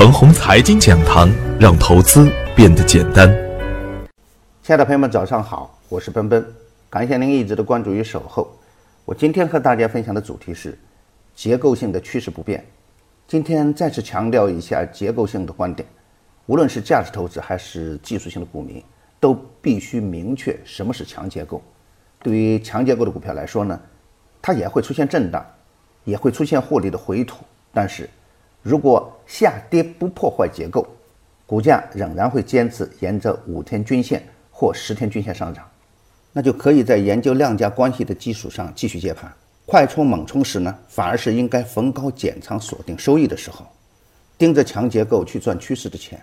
程红财经讲堂，让投资变得简单。亲爱的朋友们，早上好，我是奔奔，感谢您一直的关注与守候。我今天和大家分享的主题是结构性的趋势不变。今天再次强调一下结构性的观点，无论是价值投资还是技术性的股民，都必须明确什么是强结构。对于强结构的股票来说呢，它也会出现震荡，也会出现获利的回吐，但是。如果下跌不破坏结构，股价仍然会坚持沿着五天均线或十天均线上涨，那就可以在研究量价关系的基础上继续接盘。快冲猛冲时呢，反而是应该逢高减仓锁定收益的时候，盯着强结构去赚趋势的钱。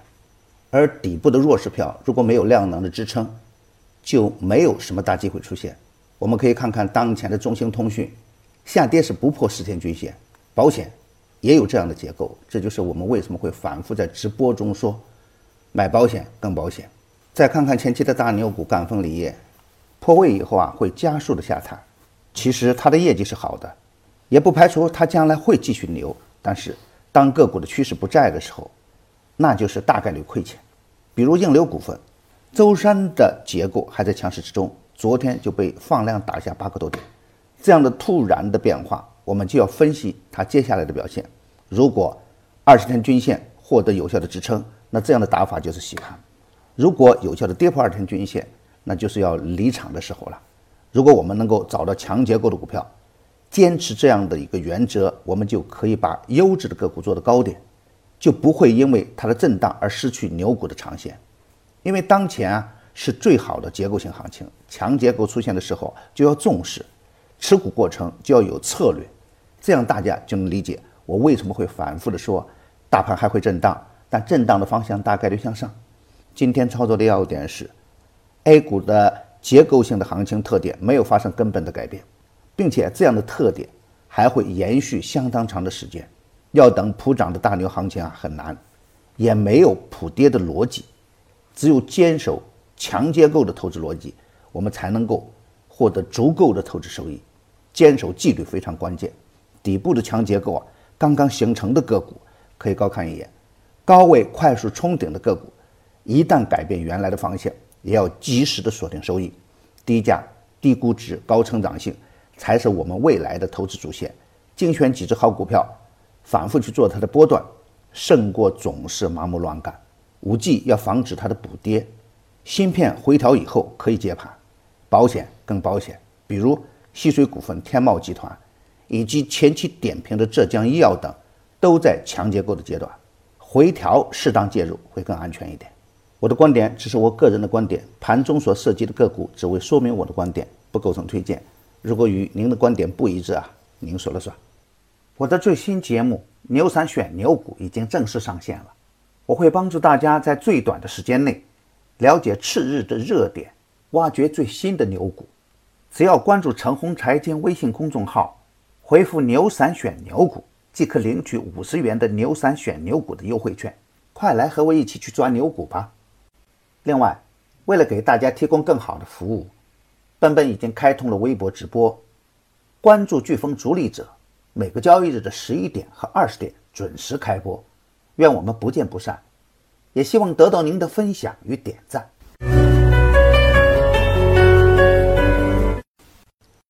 而底部的弱势票如果没有量能的支撑，就没有什么大机会出现。我们可以看看当前的中兴通讯，下跌是不破十天均线，保险。也有这样的结构，这就是我们为什么会反复在直播中说，买保险更保险。再看看前期的大牛股赣锋锂业，破位以后啊会加速的下探，其实它的业绩是好的，也不排除它将来会继续牛。但是当个股的趋势不在的时候，那就是大概率亏钱。比如硬流股份，周三的结构还在强势之中，昨天就被放量打下八个多点，这样的突然的变化。我们就要分析它接下来的表现。如果二十天均线获得有效的支撑，那这样的打法就是洗盘；如果有效的跌破二十天均线，那就是要离场的时候了。如果我们能够找到强结构的股票，坚持这样的一个原则，我们就可以把优质的个股做的高点，就不会因为它的震荡而失去牛股的长线。因为当前啊是最好的结构性行情，强结构出现的时候就要重视，持股过程就要有策略。这样大家就能理解我为什么会反复的说，大盘还会震荡，但震荡的方向大概率向上。今天操作的要点是，A 股的结构性的行情特点没有发生根本的改变，并且这样的特点还会延续相当长的时间。要等普涨的大牛行情啊很难，也没有普跌的逻辑，只有坚守强结构的投资逻辑，我们才能够获得足够的投资收益。坚守纪律非常关键。底部的强结构啊，刚刚形成的个股可以高看一眼；高位快速冲顶的个股，一旦改变原来的方向，也要及时的锁定收益。低价、低估值、高成长性，才是我们未来的投资主线。精选几只好股票，反复去做它的波段，胜过总是盲目乱干。五 G 要防止它的补跌，芯片回调以后可以接盘。保险更保险，比如西水股份、天茂集团。以及前期点评的浙江医药等，都在强结构的阶段，回调适当介入会更安全一点。我的观点只是我个人的观点，盘中所涉及的个股只为说明我的观点，不构成推荐。如果与您的观点不一致啊，您说了算。我的最新节目《牛散选牛股》已经正式上线了，我会帮助大家在最短的时间内了解次日的热点，挖掘最新的牛股。只要关注陈红财经微信公众号。回复“牛散选牛股”即可领取五十元的“牛散选牛股”的优惠券，快来和我一起去抓牛股吧！另外，为了给大家提供更好的服务，奔奔已经开通了微博直播，关注飓风逐利者，每个交易日的十一点和二十点准时开播，愿我们不见不散，也希望得到您的分享与点赞。